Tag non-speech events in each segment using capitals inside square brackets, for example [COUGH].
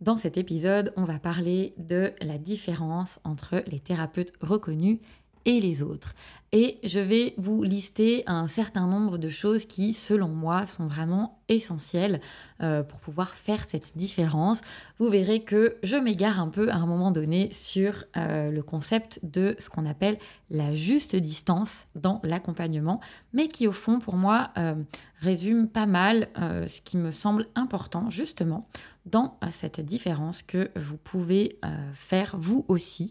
Dans cet épisode, on va parler de la différence entre les thérapeutes reconnus et les autres. Et je vais vous lister un certain nombre de choses qui, selon moi, sont vraiment essentielles euh, pour pouvoir faire cette différence. Vous verrez que je m'égare un peu à un moment donné sur euh, le concept de ce qu'on appelle la juste distance dans l'accompagnement, mais qui au fond, pour moi, euh, résume pas mal ce qui me semble important justement dans cette différence que vous pouvez faire vous aussi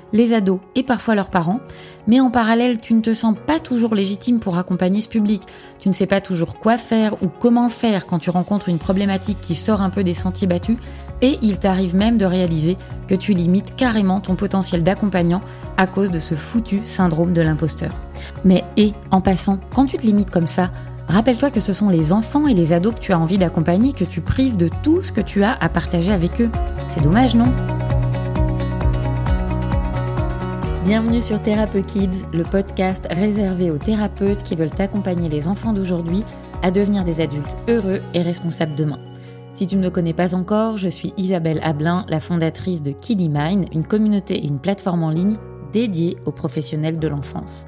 les ados et parfois leurs parents, mais en parallèle tu ne te sens pas toujours légitime pour accompagner ce public, tu ne sais pas toujours quoi faire ou comment faire quand tu rencontres une problématique qui sort un peu des sentiers battus, et il t'arrive même de réaliser que tu limites carrément ton potentiel d'accompagnant à cause de ce foutu syndrome de l'imposteur. Mais et, en passant, quand tu te limites comme ça, rappelle-toi que ce sont les enfants et les ados que tu as envie d'accompagner que tu prives de tout ce que tu as à partager avec eux. C'est dommage, non? Bienvenue sur Thérapeute Kids, le podcast réservé aux thérapeutes qui veulent accompagner les enfants d'aujourd'hui à devenir des adultes heureux et responsables demain. Si tu ne me connais pas encore, je suis Isabelle Ablin, la fondatrice de Kiddy Mind, une communauté et une plateforme en ligne dédiée aux professionnels de l'enfance.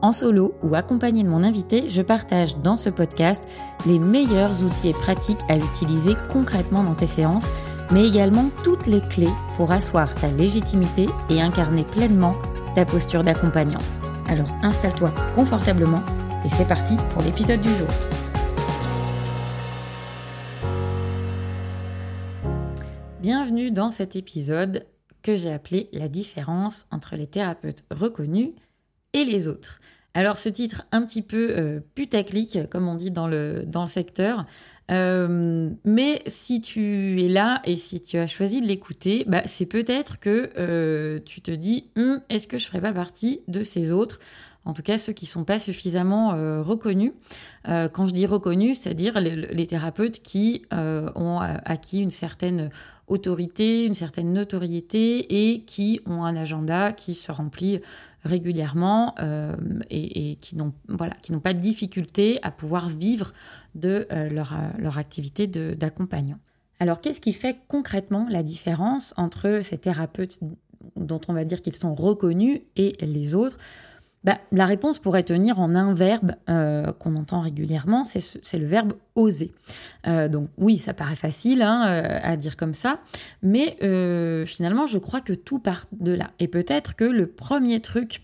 En solo ou accompagné de mon invité, je partage dans ce podcast les meilleurs outils et pratiques à utiliser concrètement dans tes séances, mais également toutes les clés pour asseoir ta légitimité et incarner pleinement ta posture d'accompagnant. Alors installe-toi confortablement et c'est parti pour l'épisode du jour. Bienvenue dans cet épisode que j'ai appelé La différence entre les thérapeutes reconnus et les autres. Alors ce titre un petit peu euh, putaclic, comme on dit dans le, dans le secteur, euh, mais si tu es là et si tu as choisi de l'écouter, bah, c'est peut-être que euh, tu te dis hum, est-ce que je ne ferais pas partie de ces autres en tout cas ceux qui ne sont pas suffisamment euh, reconnus. quand je dis reconnus, c'est-à-dire les, thérapeutes qui ont acquis une certaine autorité, une certaine notoriété et qui ont un agenda qui se remplit régulièrement euh, et, qui n'ont voilà, pas de difficulté à pouvoir vivre de euh, leur, leur, activité d'accompagnant. Alors qu'est-ce qui fait concrètement la différence entre ces thérapeutes dont on va dire qu'ils sont reconnus et les autres? Bah, la réponse pourrait tenir en un verbe euh, qu'on entend régulièrement, c'est le verbe oser. Euh, donc oui, ça paraît facile hein, euh, à dire comme ça, mais finalement, je crois que tout part de là. Et peut-être que le premier truc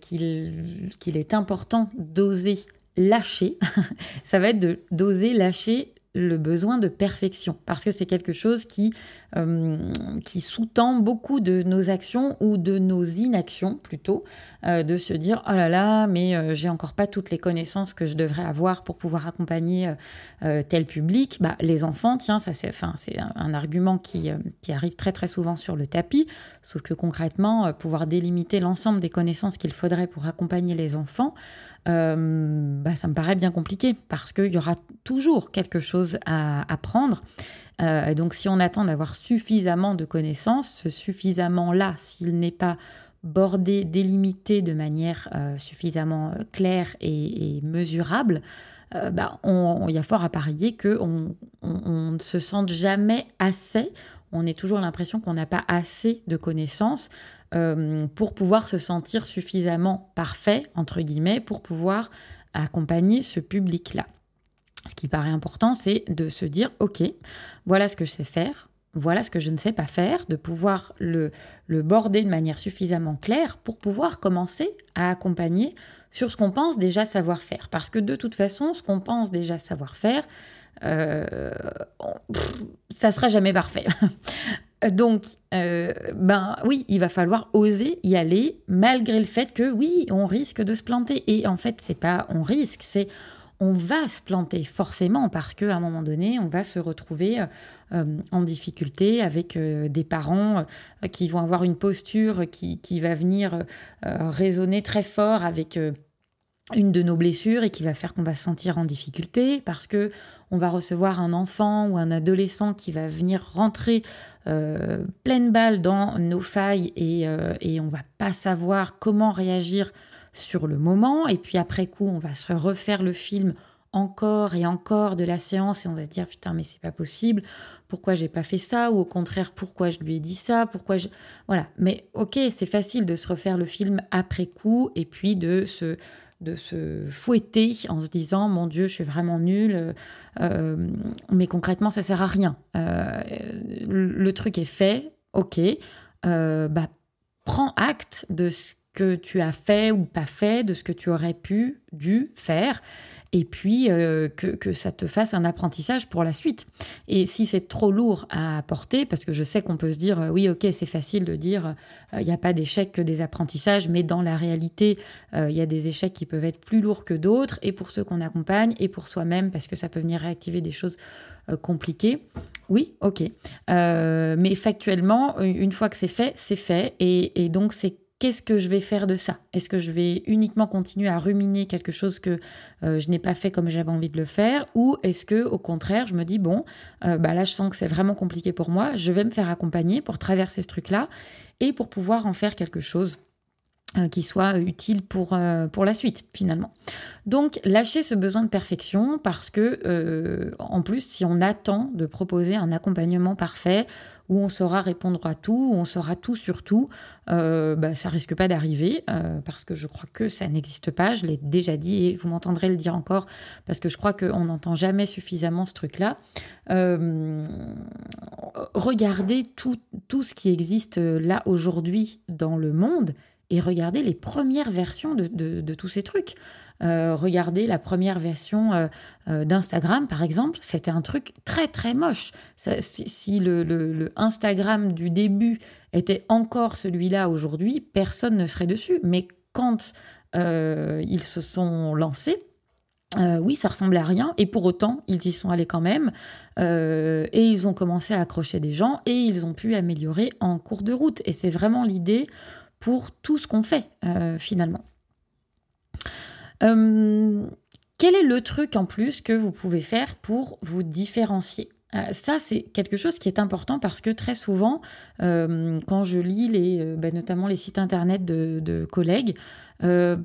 qu'il est important d'oser lâcher, [LAUGHS] ça va être d'oser lâcher le besoin de perfection, parce que c'est quelque chose qui, euh, qui sous-tend beaucoup de nos actions ou de nos inactions plutôt, euh, de se dire oh là là, mais euh, j'ai encore pas toutes les connaissances que je devrais avoir pour pouvoir accompagner tel public. Bah, les enfants, tiens, ça c'est, enfin, c'est un, argument qui, qui arrive très très souvent sur le tapis, sauf que concrètement, pouvoir délimiter l'ensemble des connaissances qu'il faudrait pour accompagner les enfants, bah, ça me paraît bien compliqué. Parce qu'il y aura toujours quelque chose à apprendre. Euh, donc si on attend d'avoir suffisamment de connaissances, ce suffisamment-là, s'il n'est pas bordé, délimité de manière euh, suffisamment euh, claire et, mesurable, bah, il y a fort à parier qu'on on, ne se sente jamais assez, on a toujours l'impression qu'on n'a pas assez de connaissances pour pouvoir se sentir suffisamment parfait, entre guillemets, pour pouvoir accompagner ce public-là. Ce qui paraît important, c'est de se dire, OK, voilà ce que je sais faire, voilà ce que je ne sais pas faire, de pouvoir le, border de manière suffisamment claire pour pouvoir commencer à accompagner sur ce qu'on pense déjà savoir faire. Parce que de toute façon, ce qu'on pense déjà savoir faire, euh, ça sera jamais parfait. [LAUGHS] Donc, euh, ben oui, il va falloir oser y aller malgré le fait que oui, on risque de se planter. Et en fait, c'est pas on risque, c'est on va se planter forcément parce qu'à un moment donné, on va se retrouver en difficulté avec des parents qui vont avoir une posture qui, qui va venir résonner très fort avec une de nos blessures et qui va faire qu'on va se sentir en difficulté parce que on va recevoir un enfant ou un adolescent qui va venir rentrer euh, pleine balle dans nos failles et, euh, et on va pas savoir comment réagir sur le moment et puis après coup on va se refaire le film encore et encore de la séance et on va se dire putain mais c'est pas possible pourquoi j'ai pas fait ça? Ou au contraire pourquoi je lui ai dit ça? Pourquoi je voilà mais ok c'est facile de se refaire le film après coup et puis de se de se fouetter en se disant mon Dieu, je suis vraiment nulle. Euh, mais concrètement, ça sert à rien. Euh, le, truc est fait, ok. Euh, bah, prends acte de ce que tu as fait ou pas fait, de ce que tu aurais pu, dû faire, et puis euh, que, ça te fasse un apprentissage pour la suite. Et si c'est trop lourd à porter, parce que je sais qu'on peut se dire, euh, oui, ok, c'est facile de dire, il n'y a pas d'échecs que des apprentissages, mais dans la réalité, il y a des échecs qui peuvent être plus lourds que d'autres, et pour ceux qu'on accompagne, et pour soi-même, parce que ça peut venir réactiver des choses compliquées. Oui, ok. mais factuellement, une fois que c'est fait, c'est fait, et, et donc c'est qu'est-ce que je vais faire de ça? Est-ce que je vais uniquement continuer à ruminer quelque chose que euh, je n'ai pas fait comme j'avais envie de le faire? Ou est-ce que au contraire, je me dis, bon, euh, bah là, je sens que c'est vraiment compliqué pour moi, je vais me faire accompagner pour traverser ce truc-là et pour pouvoir en faire quelque chose? Qui soit utile pour, pour la suite finalement. Donc lâcher ce besoin de perfection parce que en plus si on attend de proposer un accompagnement parfait où on saura répondre à tout, où on saura tout sur tout, euh, bah, ça risque pas d'arriver euh, parce que je crois que ça n'existe pas. Je l'ai déjà dit et vous m'entendrez le dire encore parce que je crois qu'on n'entend jamais suffisamment ce truc-là. Euh, regardez tout, tout ce qui existe là aujourd'hui dans le monde et regardez les premières versions de, tous ces trucs. Euh, regardez la première version euh, euh, d'Instagram, par exemple, c'était un truc très très moche. si, le, Instagram du début était encore celui-là aujourd'hui, personne ne serait dessus. Mais quand ils se sont lancés, oui, ça ressemblait à rien, et pour autant, ils y sont allés quand même, et ils ont commencé à accrocher des gens, et ils ont pu améliorer en cours de route. Et c'est vraiment l'idée pour tout ce qu'on fait, finalement. Euh, quel est le truc en plus que vous pouvez faire pour vous différencier? Euh, ça, c'est quelque chose qui est important parce que très souvent, euh, quand je lis les, bah, notamment les sites internet de, collègues, il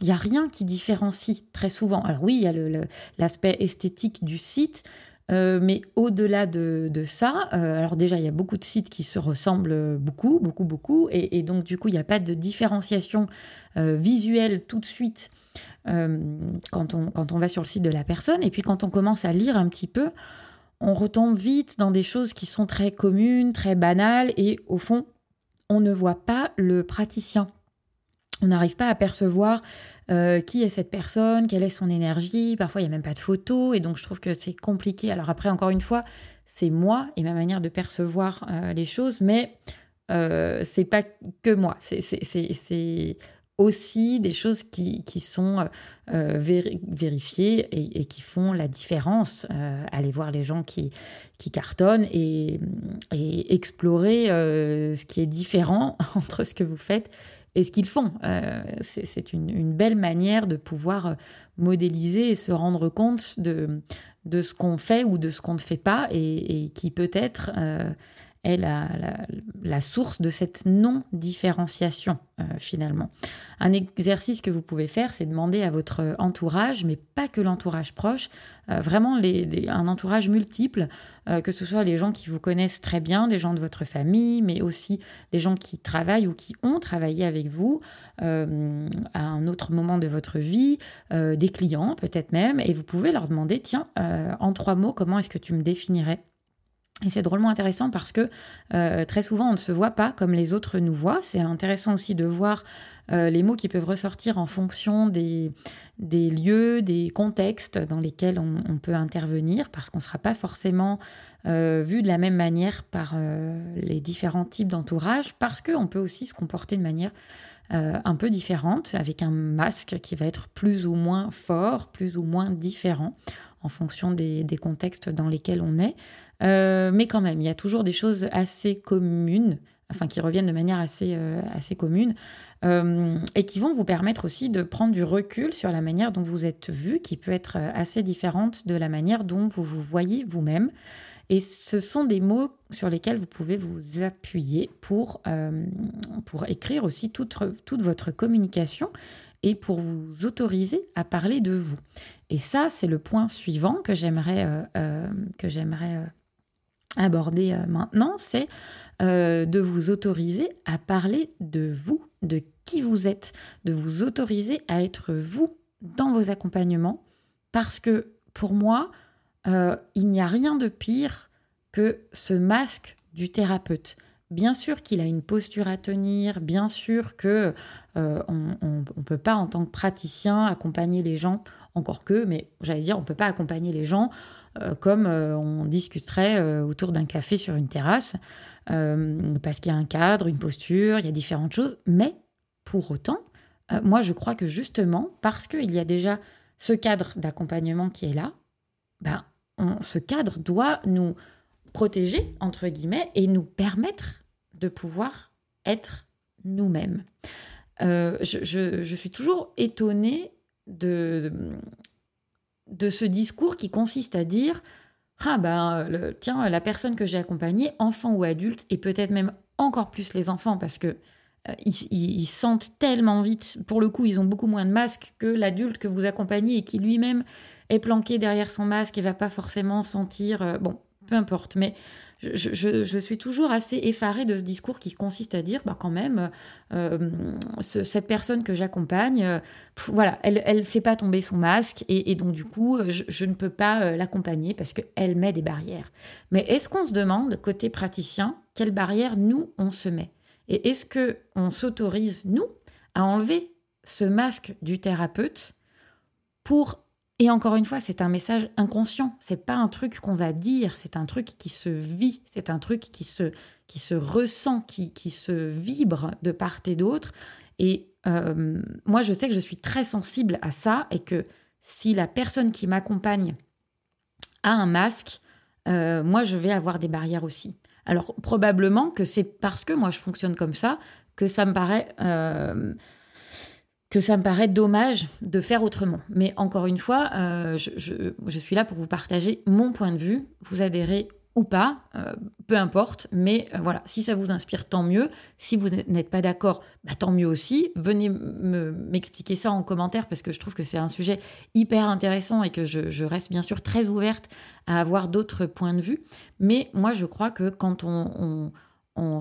n'y a rien qui différencie très souvent. Alors oui, il y a l'aspect esthétique du site, mais au-delà de, ça, alors déjà, il y a beaucoup de sites qui se ressemblent beaucoup, beaucoup, beaucoup, et, donc du coup, il n'y a pas de différenciation visuelle tout de suite euh, quand, on, quand on va sur le site de la personne. Et puis quand on commence à lire un petit peu, on retombe vite dans des choses qui sont très communes, très banales, et au fond, on ne voit pas le praticien. On n'arrive pas à percevoir euh, qui est cette personne, quelle est son énergie. Parfois, il n'y a même pas de photo, et donc je trouve que c'est compliqué. Alors après, encore une fois, c'est moi et ma manière de percevoir euh, les choses, mais euh, c'est pas que moi. C'est aussi des choses qui, sont euh, vérifiées et, qui font la différence. Euh, aller voir les gens qui, cartonnent et, et explorer ce qui est différent [LAUGHS] entre ce que vous faites et ce qu'ils font. C'est une, belle manière de pouvoir modéliser et se rendre compte de, ce qu'on fait ou de ce qu'on ne fait pas et, et qui peut être est la, la, source de cette non-différenciation euh, finalement. Un exercice que vous pouvez faire, c'est demander à votre entourage, mais pas que l'entourage proche, euh, vraiment les, un entourage multiple, euh, que ce soit les gens qui vous connaissent très bien, des gens de votre famille, mais aussi des gens qui travaillent ou qui ont travaillé avec vous à un autre moment de votre vie, des clients peut-être même, et vous pouvez leur demander, tiens, en trois mots, comment est-ce que tu me définirais? Et c'est drôlement intéressant parce que euh, très souvent on ne se voit pas comme les autres nous voient. C'est intéressant aussi de voir euh, les mots qui peuvent ressortir en fonction des, lieux, des contextes dans lesquels on, peut intervenir parce qu'on ne sera pas forcément euh, vu de la même manière par les différents types d'entourage parce qu'on peut aussi se comporter de manière un peu différente avec un masque qui va être plus ou moins fort, plus ou moins différent en fonction des contextes dans lesquels on est. Euh, mais quand même, il y a toujours des choses assez communes, enfin qui reviennent de manière assez, euh, assez commune, euh, et qui vont vous permettre aussi de prendre du recul sur la manière dont vous êtes vu, qui peut être assez différente de la manière dont vous vous voyez vous-même. Et ce sont des mots sur lesquels vous pouvez vous appuyer pour, pour écrire aussi toute, toute votre communication et pour vous autoriser à parler de vous. Et ça, c'est le point suivant que j'aimerais que j'aimerais aborder euh, maintenant, c'est euh, de vous autoriser à parler de vous, de qui vous êtes, de vous autoriser à être vous dans vos accompagnements, parce que pour moi, euh, il n'y a rien de pire que ce masque du thérapeute. Bien sûr qu'il a une posture à tenir, bien sûr que on ne peut pas en tant que praticien accompagner les gens, encore que, mais j'allais dire, on ne peut pas accompagner les gens euh, comme euh, on discuterait euh, autour d'un café sur une terrasse, parce qu'il y a un cadre, une posture, il y a différentes choses. Mais pour autant, moi je crois que justement, parce qu'il y a déjà ce cadre d'accompagnement qui est là, ben, ce cadre doit nous protéger, entre guillemets, et nous permettre de pouvoir être nous-mêmes. je, suis toujours étonnée de, de ce discours qui consiste à dire ah ben tiens la personne que j'ai accompagnée enfant ou adulte et peut-être même encore plus les enfants parce que euh, ils, sentent tellement vite pour le coup ils ont beaucoup moins de masques que l'adulte que vous accompagnez et qui lui-même est planqué derrière son masque et va pas forcément sentir euh, bon peu importe mais je, suis toujours assez effarée de ce discours qui consiste à dire, bah, quand même, euh, cette personne que j'accompagne, euh, voilà, elle ne fait pas tomber son masque et, donc du coup, je, ne peux pas euh, l'accompagner parce qu'elle met des barrières. Mais est-ce qu'on se demande, côté praticien, quelles barrières nous, on se met? Et est-ce qu'on s'autorise, nous, à enlever ce masque du thérapeute pour et encore une fois, c'est un message inconscient. C'est pas un truc qu'on va dire, c'est un truc qui se vit, c'est un truc qui se, qui se ressent, qui, qui se vibre de part et d'autre. Et euh, moi, je sais que je suis très sensible à ça et que si la personne qui m'accompagne a un masque, euh, moi, je vais avoir des barrières aussi. Alors, probablement que c'est parce que moi, je fonctionne comme ça que ça me paraît. Euh, que ça me paraît dommage de faire autrement. Mais encore une fois, euh, je, suis là pour vous partager mon point de vue. Vous adhérez ou pas, euh, peu importe. Mais euh, voilà, si ça vous inspire, tant mieux. Si vous n'êtes pas d'accord, bah, tant mieux aussi. Venez m'expliquer ça en commentaire parce que je trouve que c'est un sujet hyper intéressant et que je, reste bien sûr très ouverte à avoir d'autres points de vue. Mais moi, je crois que quand on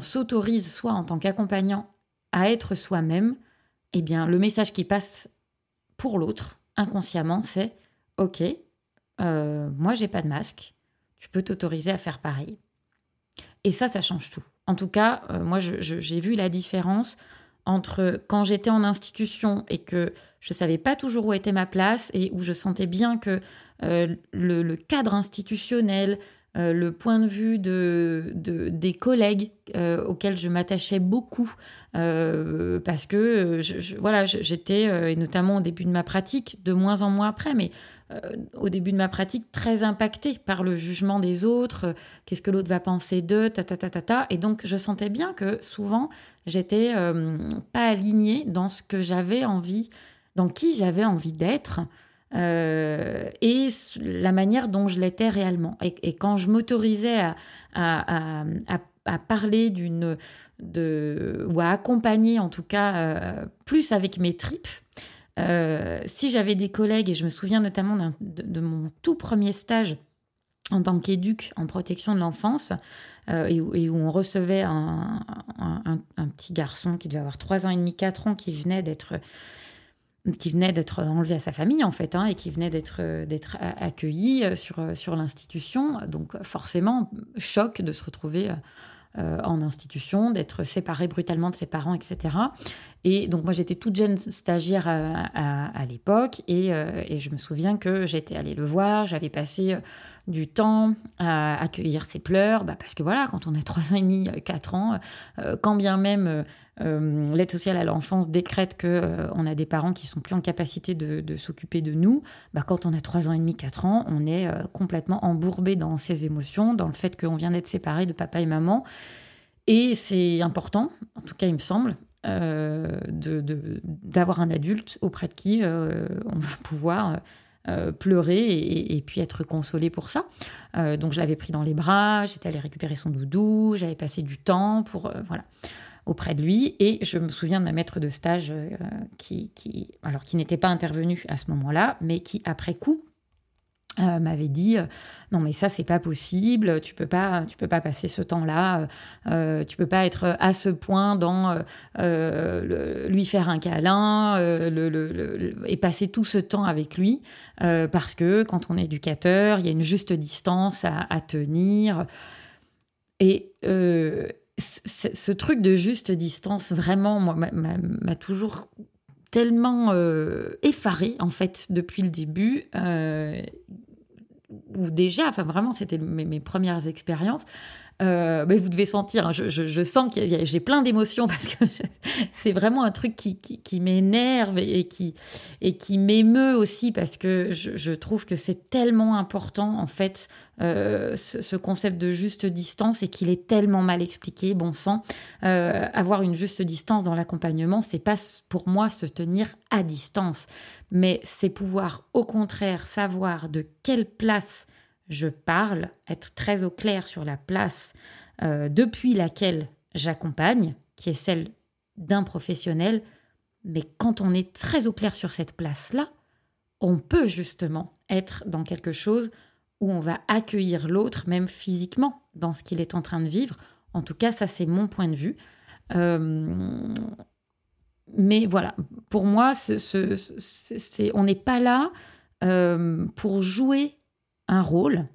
s'autorise, soit en tant qu'accompagnant, à être soi-même, eh bien, le message qui passe pour l'autre, inconsciemment, c'est Ok, euh, moi, j'ai pas de masque, tu peux t'autoriser à faire pareil. Et ça, ça change tout. En tout cas, euh, moi, j'ai vu la différence entre quand j'étais en institution et que je savais pas toujours où était ma place et où je sentais bien que euh, le, cadre institutionnel, euh, le point de vue de, des collègues euh, auxquels je m'attachais beaucoup euh, parce que voilà j'étais et notamment au début de ma pratique de moins en moins après mais au début de ma pratique très impactée par le jugement des autres qu'est-ce que l'autre va penser d'eux ta, ta ta ta ta. Et donc je sentais bien que souvent j'étais pas alignée dans ce que j'avais envie dans qui j'avais envie d'être euh, et la manière dont je l'étais réellement. Et, quand je m'autorisais à, parler d'une ou à accompagner en tout cas euh, plus avec mes tripes. Euh, si j'avais des collègues, et je me souviens notamment de, mon tout premier stage en tant qu'éduc en protection de l'enfance, et, où on recevait un, un, petit garçon qui devait avoir 3 ans et demi, 4 ans, qui venait d'être qui venait d'être enlevé à sa famille en fait, hein, et qui venait d'être d'être accueilli sur, sur l'institution. Donc forcément, choc de se retrouver euh, en institution, d'être séparé brutalement de ses parents, etc. Et donc moi j'étais toute jeune stagiaire à, l'époque euh, et, je me souviens que j'étais allée le voir, j'avais passé euh, du temps à accueillir ses pleurs, bah, parce que voilà, quand on a 3 ans et demi, 4 ans, quand bien même l'aide sociale à l'enfance décrète que on a des parents qui sont plus en capacité de, s'occuper de nous, bah, quand on a 3 ans et demi, 4 ans, on est complètement embourbé dans ses émotions, dans le fait qu'on vient d'être séparé de papa et maman. Et c'est important, en tout cas il me semble, euh, d'avoir un adulte auprès de qui euh, on va pouvoir euh, pleurer et, puis être consolé pour ça. donc je l'avais pris dans les bras, j'étais allée récupérer son doudou, j'avais passé du temps pour voilà auprès de lui et je me souviens de ma maître de stage qui, qui, alors qui n'était pas intervenue à ce moment-là, mais qui après coup euh, m'avait dit euh, non mais ça c'est pas possible tu peux pas tu peux pas passer ce temps là euh, tu peux pas être à ce point dans lui faire un câlin et passer tout ce temps avec lui parce que quand on est éducateur il y a une juste distance à, tenir et ce truc de juste distance vraiment m'a toujours tellement effaré en fait depuis le début ou déjà, enfin vraiment, c'était mes, premières expériences. Euh, mais vous devez sentir, hein, je, sens que j'ai plein d'émotions [LAUGHS] parce que c'est vraiment un truc qui, m'énerve et qui, et qui m'émeut aussi parce que je, trouve que c'est tellement important en fait euh, ce, concept de juste distance et qu'il est tellement mal expliqué, bon sang. Euh, avoir une juste distance dans l'accompagnement, c'est pas pour moi se tenir à distance mais c'est pouvoir au contraire savoir de quelle place je parle, être très au clair sur la place euh, depuis laquelle j'accompagne, qui est celle d'un professionnel. Mais quand on est très au clair sur cette place-là, on peut justement être dans quelque chose où on va accueillir l'autre, même physiquement, dans ce qu'il est en train de vivre. En tout cas, ça c'est mon point de vue. Euh, mais voilà, pour moi, on n'est pas là euh, pour jouer un rôle.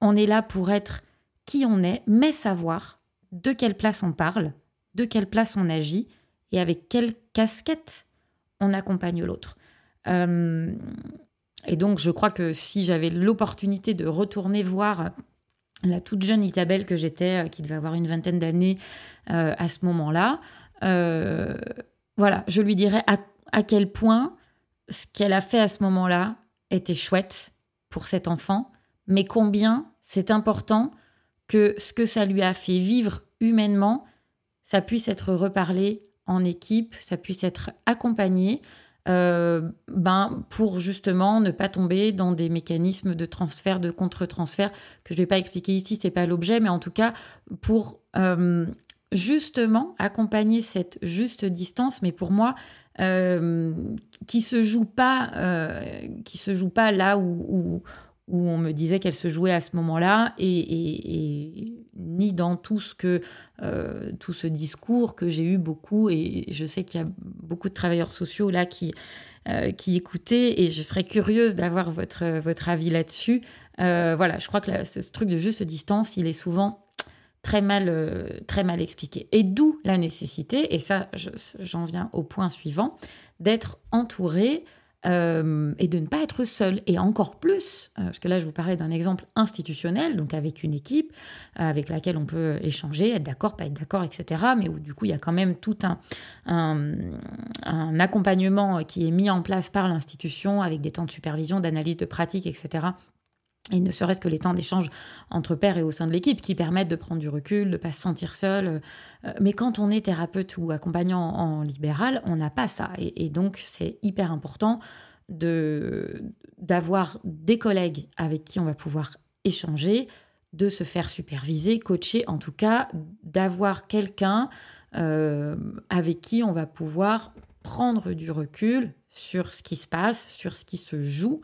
On est là pour être qui on est, mais savoir de quelle place on parle, de quelle place on agit et avec quelle casquette on accompagne l'autre. Euh, et donc, je crois que si j'avais l'opportunité de retourner voir la toute jeune Isabelle que j'étais, euh, qui devait avoir une vingtaine d'années à ce moment-là, voilà, je lui dirais à, quel point ce qu'elle a fait à ce moment-là était chouette pour cet enfant, mais combien c'est important que ce que ça lui a fait vivre humainement, ça puisse être reparlé en équipe, ça puisse être accompagné, euh, ben, pour justement ne pas tomber dans des mécanismes de transfert, de contre-transfert, que je ne vais pas expliquer ici, c'est pas l'objet, mais en tout cas pour euh, justement accompagner cette juste distance, mais pour moi, euh, qui se joue pas, euh, qui se joue pas là où, on me disait qu'elle se jouait à ce moment-là, et, ni dans tout ce que euh, tout ce discours que j'ai eu beaucoup, et je sais qu'il y a beaucoup de travailleurs sociaux là qui qui écoutaient, et je serais curieuse d'avoir votre votre avis là-dessus. voilà, je crois que ce truc de juste distance, il est souvent très mal, euh, très mal expliqué. Et d'où la nécessité, et ça j'en viens au point suivant, d'être entouré euh, et de ne pas être seul. Et encore plus, euh, parce que là je vous parlais d'un exemple institutionnel, donc avec une équipe avec laquelle on peut échanger, être d'accord, pas être d'accord, etc. Mais où du coup il y a quand même tout un, un, un accompagnement qui est mis en place par l'institution avec des temps de supervision, d'analyse de pratique, etc et ne serait-ce que les temps d'échange entre pairs et au sein de l'équipe qui permettent de prendre du recul, de ne pas se sentir seul. Euh, mais quand on est thérapeute ou accompagnant en libéral, on n'a pas ça. Et, donc, c'est hyper important de, d'avoir des collègues avec qui on va pouvoir échanger, de se faire superviser, coacher, en tout cas, d'avoir quelqu'un euh, avec qui on va pouvoir prendre du recul sur ce qui se passe, sur ce qui se joue.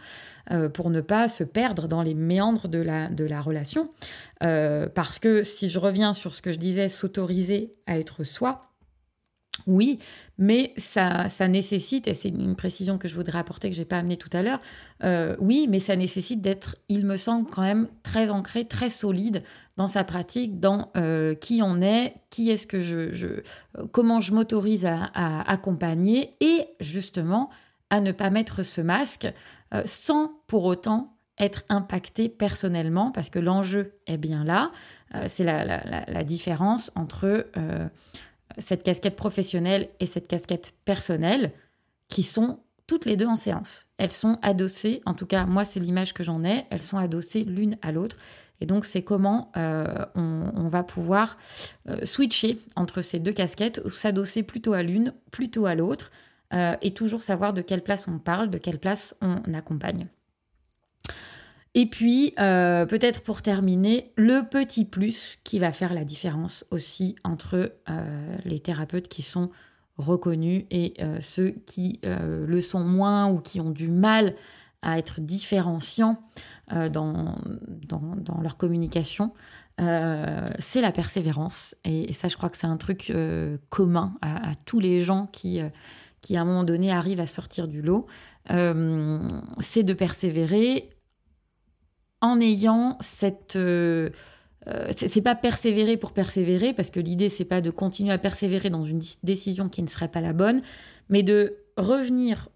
Euh, pour ne pas se perdre dans les méandres de la, de la relation. Euh, parce que si je reviens sur ce que je disais, s'autoriser à être soi, Oui, mais ça, ça nécessite, et c'est une précision que je voudrais apporter que je n'ai pas amenée tout à l'heure, euh, oui, mais ça nécessite d'être, il me semble, quand même très ancré, très solide dans sa pratique, dans qui on est, qui est-ce que je comment je m'autorise à, accompagner et justement à ne pas mettre ce masque euh, sans pour autant être impacté personnellement, parce que l'enjeu est bien là. c'est la, la, différence entre cette casquette professionnelle et cette casquette personnelle qui sont toutes les deux en séance. Elles sont adossées, en tout cas moi c'est l'image que j'en ai, elles sont adossées l'une à l'autre. Et donc c'est comment euh, on, va pouvoir euh, switcher entre ces deux casquettes ou s'adosser plutôt à l'une, plutôt à l'autre, euh, et toujours savoir de quelle place on parle, de quelle place on accompagne. Et puis, euh, peut-être pour terminer, le petit plus qui va faire la différence aussi entre euh, les thérapeutes qui sont reconnus et ceux qui le sont moins ou qui ont du mal à être différenciants dans, dans, leur communication, c'est la persévérance. Et, ça, je crois que c'est un truc commun à, tous les gens qui, qui, à un moment donné, arrivent à sortir du lot. c'est de persévérer en ayant cette euh, euh, c'est pas persévérer pour persévérer parce que l'idée c'est pas de continuer à persévérer dans une décision qui ne serait pas la bonne, mais de revenir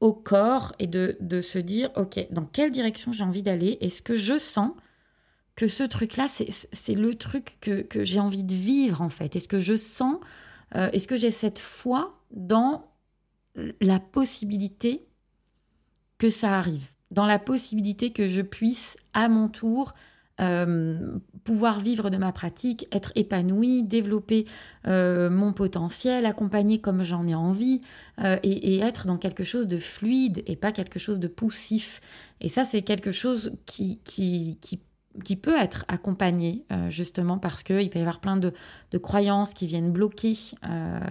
au corps et de, se dire ok dans quelle direction j'ai envie d'aller? Est-ce que je sens que ce truc-là c'est le truc que, j'ai envie de vivre en fait? Est-ce que je sens euh, Est-ce que j'ai cette foi dans la possibilité que ça arrive dans la possibilité que je puisse à mon tour euh, pouvoir vivre de ma pratique, être épanouie, développer euh, mon potentiel, accompagner comme j'en ai envie euh, et, être dans quelque chose de fluide et pas quelque chose de poussif. Et ça, c'est quelque chose qui, qui, qui, qui, peut être accompagné justement parce qu'il peut y avoir plein de, de croyances qui viennent bloquer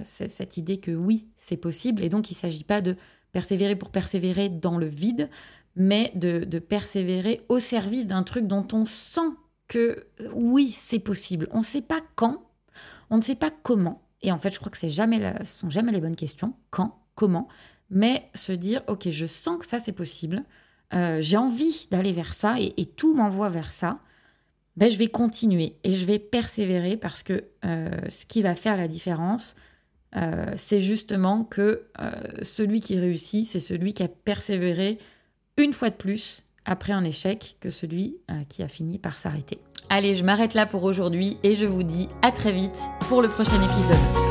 cette idée que oui, c'est possible. Et donc, il ne s'agit pas de persévérer pour persévérer dans le vide, mais de, persévérer au service d'un truc dont on sent que oui, c'est possible. On ne sait pas quand, on ne sait pas comment. Et en fait, je crois que jamais ce sont jamais les bonnes questions. Quand, comment, mais se dire ok, je sens que ça c'est possible. Euh, j'ai envie d'aller vers ça et, tout m'envoie vers ça. Ben, je vais continuer et je vais persévérer parce que euh, ce qui va faire la différence, euh, c'est justement que celui qui réussit, c'est celui qui a persévéré une fois de plus après un échec que celui qui a fini par s'arrêter. Allez, je m'arrête là pour aujourd'hui et je vous dis à très vite pour le prochain épisode.